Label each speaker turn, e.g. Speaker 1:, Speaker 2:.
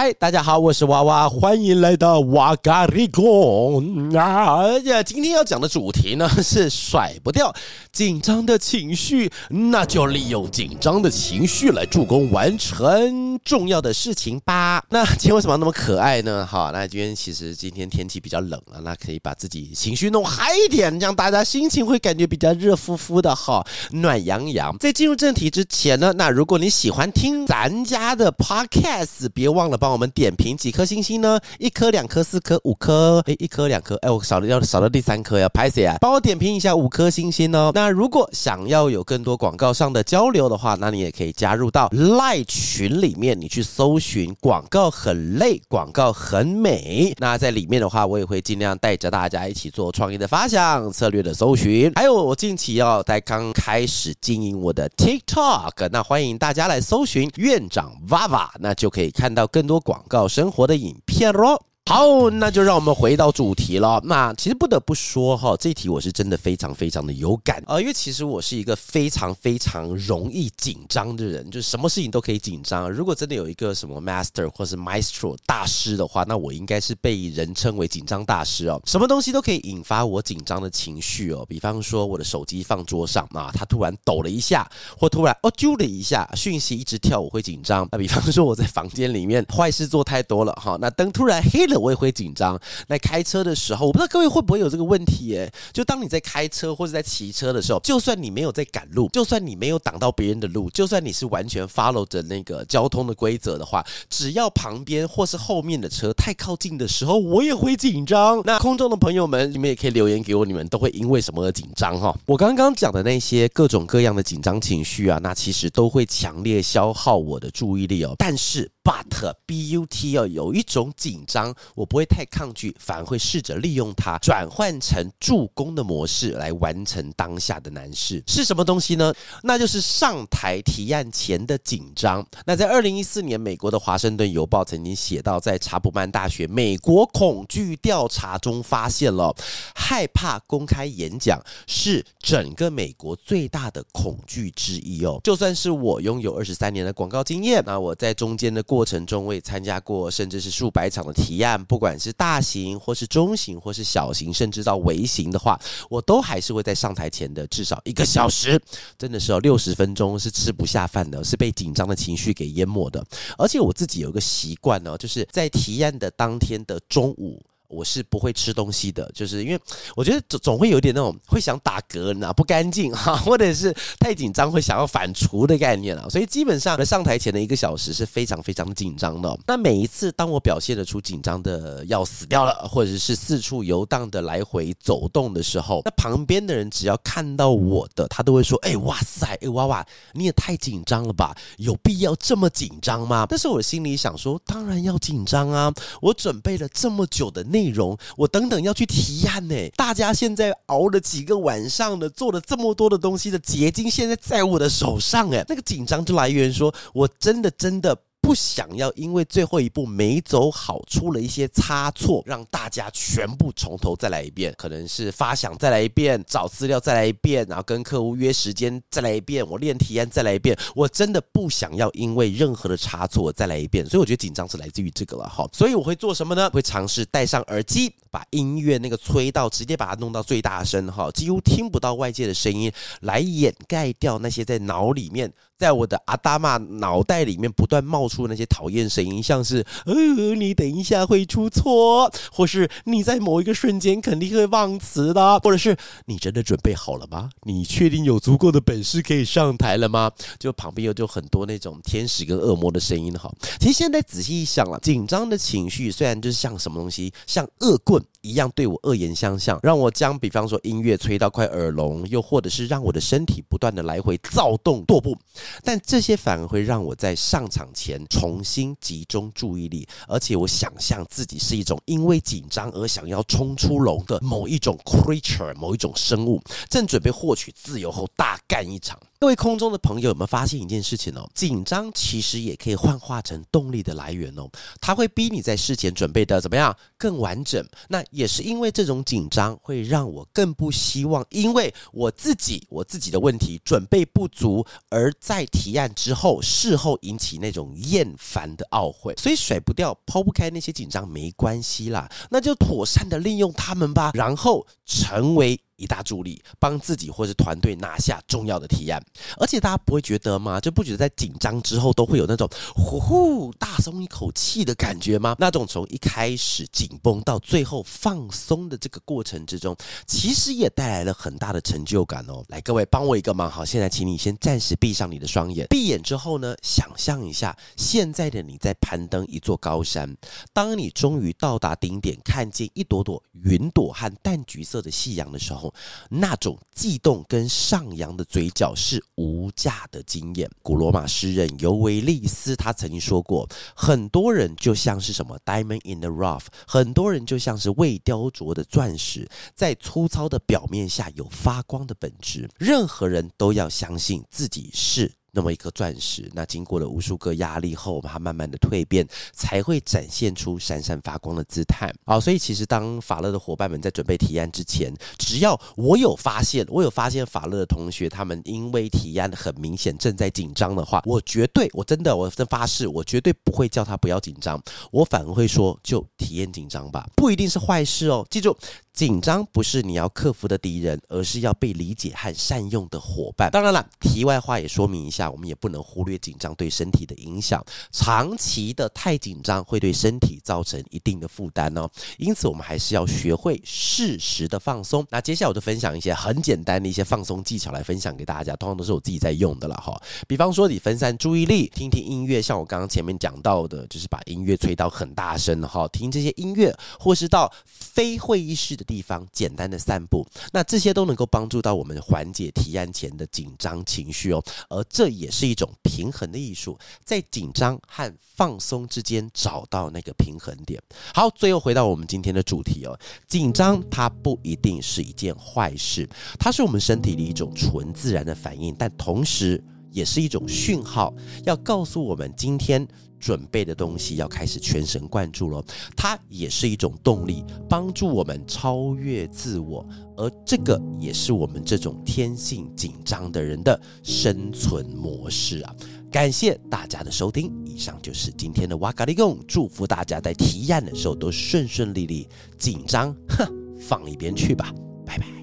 Speaker 1: 嗨，大家好，我是娃娃，欢迎来到哇嘎哩供啊呀！今天要讲的主题呢是甩不掉紧张的情绪，那就利用紧张的情绪来助攻完成重要的事情吧。那今天为什么那么可爱呢？好，那今天其实今天天气比较冷了，那可以把自己情绪弄嗨一点，让大家心情会感觉比较热乎乎的哈，暖洋洋。在进入正题之前呢，那如果你喜欢听咱家的 podcast，别忘了帮。帮我们点评几颗星星呢？一颗、两颗、四颗、五颗？诶，一颗、两颗？哎，我少了要少了第三颗要拍谁啊？帮我点评一下五颗星星哦。那如果想要有更多广告上的交流的话，那你也可以加入到 LINE 群里面，你去搜寻“广告很累，广告很美”。那在里面的话，我也会尽量带着大家一起做创意的发想、策略的搜寻。还有，我近期要在刚开始经营我的 TikTok，那欢迎大家来搜寻院长 VAVA，那就可以看到更多。广告生活的影片喽。好，那就让我们回到主题了。那其实不得不说哈，这题我是真的非常非常的有感啊，因为其实我是一个非常非常容易紧张的人，就是什么事情都可以紧张。如果真的有一个什么 master 或是 maestro 大师的话，那我应该是被人称为紧张大师哦。什么东西都可以引发我紧张的情绪哦，比方说我的手机放桌上啊，它突然抖了一下，或突然哦啾了一下，讯息一直跳，我会紧张。那比方说我在房间里面坏事做太多了哈，那灯突然黑了。我也会紧张。那开车的时候，我不知道各位会不会有这个问题？诶，就当你在开车或者在骑车的时候，就算你没有在赶路，就算你没有挡到别人的路，就算你是完全 follow 着那个交通的规则的话，只要旁边或是后面的车太靠近的时候，我也会紧张。那空中的朋友们，你们也可以留言给我，你们都会因为什么而紧张？哈，我刚刚讲的那些各种各样的紧张情绪啊，那其实都会强烈消耗我的注意力哦。但是，but b u t 哦，有一种紧张。我不会太抗拒，反而会试着利用它转换成助攻的模式来完成当下的难事。是什么东西呢？那就是上台提案前的紧张。那在二零一四年，美国的《华盛顿邮报》曾经写到，在查普曼大学美国恐惧调查中发现了，害怕公开演讲是整个美国最大的恐惧之一哦。就算是我拥有二十三年的广告经验，那我在中间的过过程中，我也参加过甚至是数百场的提案。不管是大型，或是中型，或是小型，甚至到微型的话，我都还是会在上台前的至少一个小时，真的是哦六十分钟是吃不下饭的，是被紧张的情绪给淹没的。而且我自己有一个习惯呢，就是在提案的当天的中午。我是不会吃东西的，就是因为我觉得总总会有点那种会想打嗝，呢不干净哈，或者是太紧张会想要反刍的概念啊，所以基本上上台前的一个小时是非常非常紧张的。那每一次当我表现得出紧张的要死掉了，或者是四处游荡的来回走动的时候，那旁边的人只要看到我的，他都会说：“哎，哇塞，哎，娃娃，你也太紧张了吧？有必要这么紧张吗？”但是我心里想说，当然要紧张啊，我准备了这么久的内。内容我等等要去提案呢，大家现在熬了几个晚上的，做了这么多的东西的结晶，现在在我的手上哎，那个紧张就来源说，我真的真的。不想要因为最后一步没走好，出了一些差错，让大家全部从头再来一遍。可能是发想再来一遍，找资料再来一遍，然后跟客户约时间再来一遍，我练提案再来一遍。我真的不想要因为任何的差错再来一遍，所以我觉得紧张是来自于这个了哈。所以我会做什么呢？会尝试戴上耳机，把音乐那个催到直接把它弄到最大声哈，几乎听不到外界的声音，来掩盖掉那些在脑里面。在我的阿达玛脑袋里面不断冒出那些讨厌声音，像是呃，你等一下会出错，或是你在某一个瞬间肯定会忘词的，或者是你真的准备好了吗？你确定有足够的本事可以上台了吗？就旁边有就很多那种天使跟恶魔的声音哈。其实现在仔细一想了，紧张的情绪虽然就是像什么东西，像恶棍一样对我恶言相向，让我将比方说音乐吹到快耳聋，又或者是让我的身体不断的来回躁动踱步。但这些反而会让我在上场前重新集中注意力，而且我想象自己是一种因为紧张而想要冲出笼的某一种 creature，某一种生物，正准备获取自由后大干一场。各位空中的朋友有没有发现一件事情哦？紧张其实也可以幻化成动力的来源哦，它会逼你在事前准备的怎么样更完整。那也是因为这种紧张会让我更不希望，因为我自己我自己的问题准备不足，而在提案之后事后引起那种厌烦的懊悔。所以甩不掉、抛不开那些紧张没关系啦，那就妥善的利用他们吧，然后成为。一大助力，帮自己或是团队拿下重要的提案，而且大家不会觉得吗？就不觉得在紧张之后都会有那种呼呼大松一口气的感觉吗？那种从一开始紧绷到最后放松的这个过程之中，其实也带来了很大的成就感哦。来，各位帮我一个忙，好，现在请你先暂时闭上你的双眼，闭眼之后呢，想象一下现在的你在攀登一座高山，当你终于到达顶点，看见一朵朵云朵和淡橘色的夕阳的时候。那种悸动跟上扬的嘴角是无价的经验。古罗马诗人尤维利斯他曾经说过，很多人就像是什么 diamond in the rough，很多人就像是未雕琢的钻石，在粗糙的表面下有发光的本质。任何人都要相信自己是。那么一颗钻石，那经过了无数个压力后，它慢慢的蜕变，才会展现出闪闪发光的姿态。好，所以其实当法乐的伙伴们在准备提案之前，只要我有发现，我有发现法乐的同学他们因为提案很明显正在紧张的话，我绝对，我真的，我真发誓，我绝对不会叫他不要紧张，我反而会说，就体验紧张吧，不一定是坏事哦。记住。紧张不是你要克服的敌人，而是要被理解和善用的伙伴。当然了，题外话也说明一下，我们也不能忽略紧张对身体的影响。长期的太紧张会对身体造成一定的负担哦。因此，我们还是要学会适时的放松。那接下来我就分享一些很简单的一些放松技巧来分享给大家，通常都是我自己在用的了哈。比方说，你分散注意力，听听音乐，像我刚刚前面讲到的，就是把音乐吹到很大声哈，听这些音乐，或是到非会议室的地方简单的散步，那这些都能够帮助到我们缓解提案前的紧张情绪哦。而这也是一种平衡的艺术，在紧张和放松之间找到那个平衡点。好，最后回到我们今天的主题哦，紧张它不一定是一件坏事，它是我们身体里一种纯自然的反应，但同时也是一种讯号，要告诉我们今天。准备的东西要开始全神贯注了，它也是一种动力，帮助我们超越自我，而这个也是我们这种天性紧张的人的生存模式啊！感谢大家的收听，以上就是今天的哇嘎哩供，祝福大家在提案的时候都顺顺利利，紧张哼放一边去吧，拜拜。